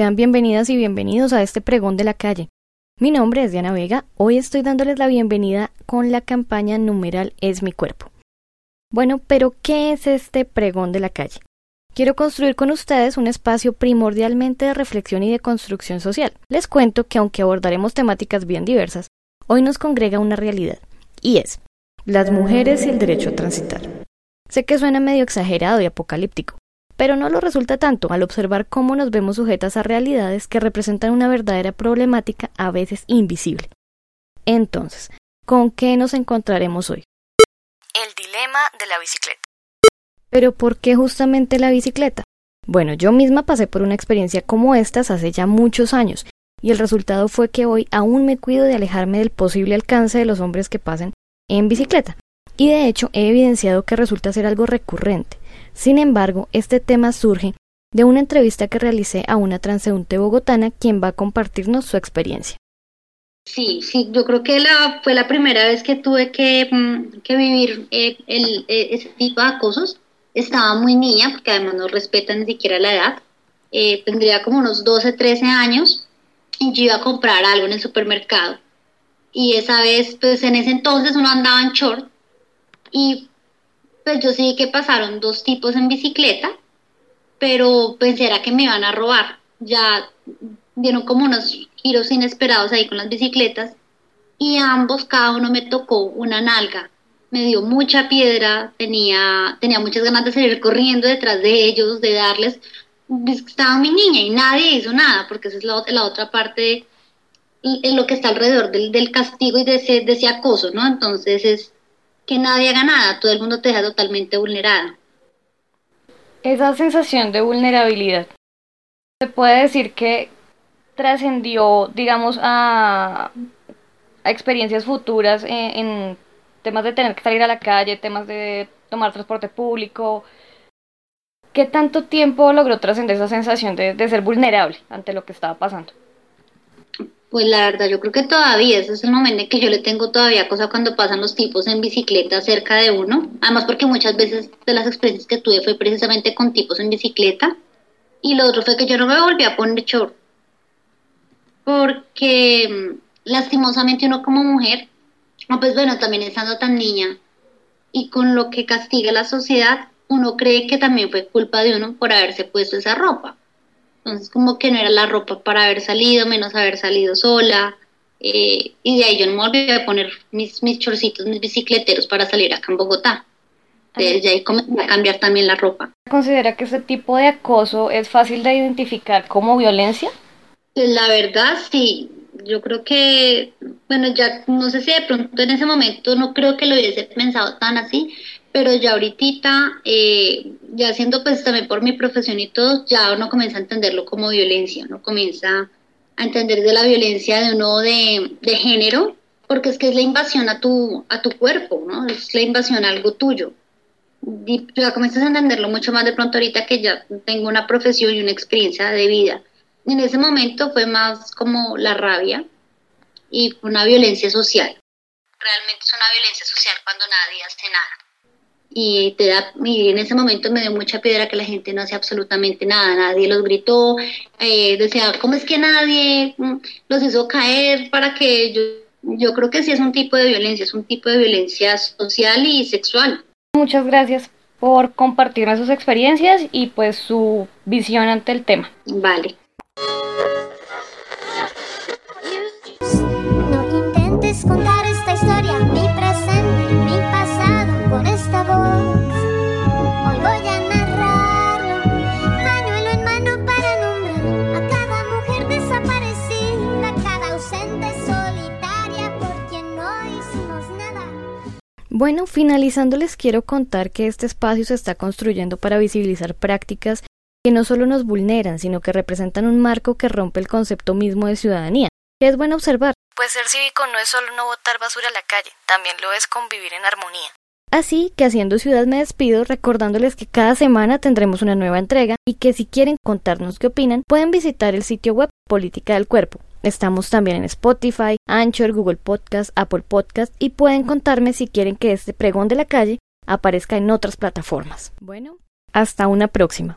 sean bienvenidas y bienvenidos a este pregón de la calle. Mi nombre es Diana Vega, hoy estoy dándoles la bienvenida con la campaña numeral Es mi cuerpo. Bueno, pero ¿qué es este pregón de la calle? Quiero construir con ustedes un espacio primordialmente de reflexión y de construcción social. Les cuento que aunque abordaremos temáticas bien diversas, hoy nos congrega una realidad, y es las mujeres y el derecho a transitar. Sé que suena medio exagerado y apocalíptico, pero no lo resulta tanto al observar cómo nos vemos sujetas a realidades que representan una verdadera problemática a veces invisible. Entonces, ¿con qué nos encontraremos hoy? El dilema de la bicicleta. Pero ¿por qué justamente la bicicleta? Bueno, yo misma pasé por una experiencia como estas hace ya muchos años, y el resultado fue que hoy aún me cuido de alejarme del posible alcance de los hombres que pasen en bicicleta. Y de hecho he evidenciado que resulta ser algo recurrente. Sin embargo, este tema surge de una entrevista que realicé a una transeúnte bogotana quien va a compartirnos su experiencia. Sí, sí, yo creo que la, fue la primera vez que tuve que, mm, vivir eh, eh, ese tipo de acosos. Estaba muy niña, porque además no respetan ni siquiera la edad. Eh, tendría como unos 12, 13 años y yo iba a comprar algo en el supermercado. Y esa vez, pues en ese entonces uno andaba en short y pues yo sí que pasaron dos tipos en bicicleta, pero pensé era que me iban a robar. Ya dieron como unos giros inesperados ahí con las bicicletas y ambos, cada uno me tocó una nalga. Me dio mucha piedra, tenía, tenía muchas ganas de salir corriendo detrás de ellos, de darles. Pues, estaba mi niña y nadie hizo nada, porque esa es la, la otra parte, de lo que está alrededor del, del castigo y de ese, de ese acoso, ¿no? Entonces es que nadie haga nada, todo el mundo te deja totalmente vulnerada. Esa sensación de vulnerabilidad, se puede decir que trascendió, digamos, a, experiencias futuras en, temas de tener que salir a la calle, temas de tomar transporte público. ¿Qué tanto tiempo logró trascender esa sensación de ser vulnerable ante lo que estaba pasando? Pues la verdad, yo creo que todavía, ese es el momento en que yo le tengo todavía cosa cuando pasan los tipos en bicicleta cerca de uno. Además, porque muchas veces de las experiencias que tuve fue precisamente con tipos en bicicleta. Y lo otro fue que yo no me volví a poner short. Porque mm, lastimosamente uno como mujer, pues bueno, también estando tan niña y con lo que castiga la sociedad, uno cree que también fue culpa de uno por haberse puesto esa ropa. Entonces como que no era la ropa para haber salido, menos haber salido sola. Eh, y de ahí yo no me volví a poner mis, mis chorcitos, mis bicicleteros para salir acá en Bogotá. Desde ahí comencé a cambiar también la ropa. ¿Considera que ese tipo de acoso es fácil de identificar como violencia? Pues la verdad, sí. Yo creo que, bueno, ya no sé si de pronto en ese momento no creo que lo hubiese pensado tan así, pero ya ahorita, eh, ya siendo pues también por mi profesión y todo, ya uno comienza a entenderlo como violencia, uno comienza a entender de la violencia de uno de, de género, porque es que es la invasión a tu, a tu cuerpo, ¿no? Es la invasión a algo tuyo. Y ya comienzas a entenderlo mucho más de pronto ahorita que ya tengo una profesión y una experiencia de vida. En ese momento fue más como la rabia y una violencia social. Realmente es una violencia social cuando nadie hace nada y te da y en ese momento me dio mucha piedra que la gente no hacía absolutamente nada, nadie los gritó, eh, decía, ¿cómo es que nadie mm, los hizo caer para que yo, yo creo que sí es un tipo de violencia, es un tipo de violencia social y sexual. Muchas gracias por compartirme sus experiencias y pues su visión ante el tema. Vale. Bueno, finalizando les quiero contar que este espacio se está construyendo para visibilizar prácticas que no solo nos vulneran, sino que representan un marco que rompe el concepto mismo de ciudadanía, que es bueno observar. Pues ser cívico no es solo no botar basura a la calle, también lo es convivir en armonía. Así que haciendo ciudad me despido recordándoles que cada semana tendremos una nueva entrega y que si quieren contarnos qué opinan pueden visitar el sitio web Política del Cuerpo. Estamos también en Spotify, Anchor, Google Podcast, Apple Podcast y pueden contarme si quieren que este pregón de la calle aparezca en otras plataformas. Bueno, hasta una próxima.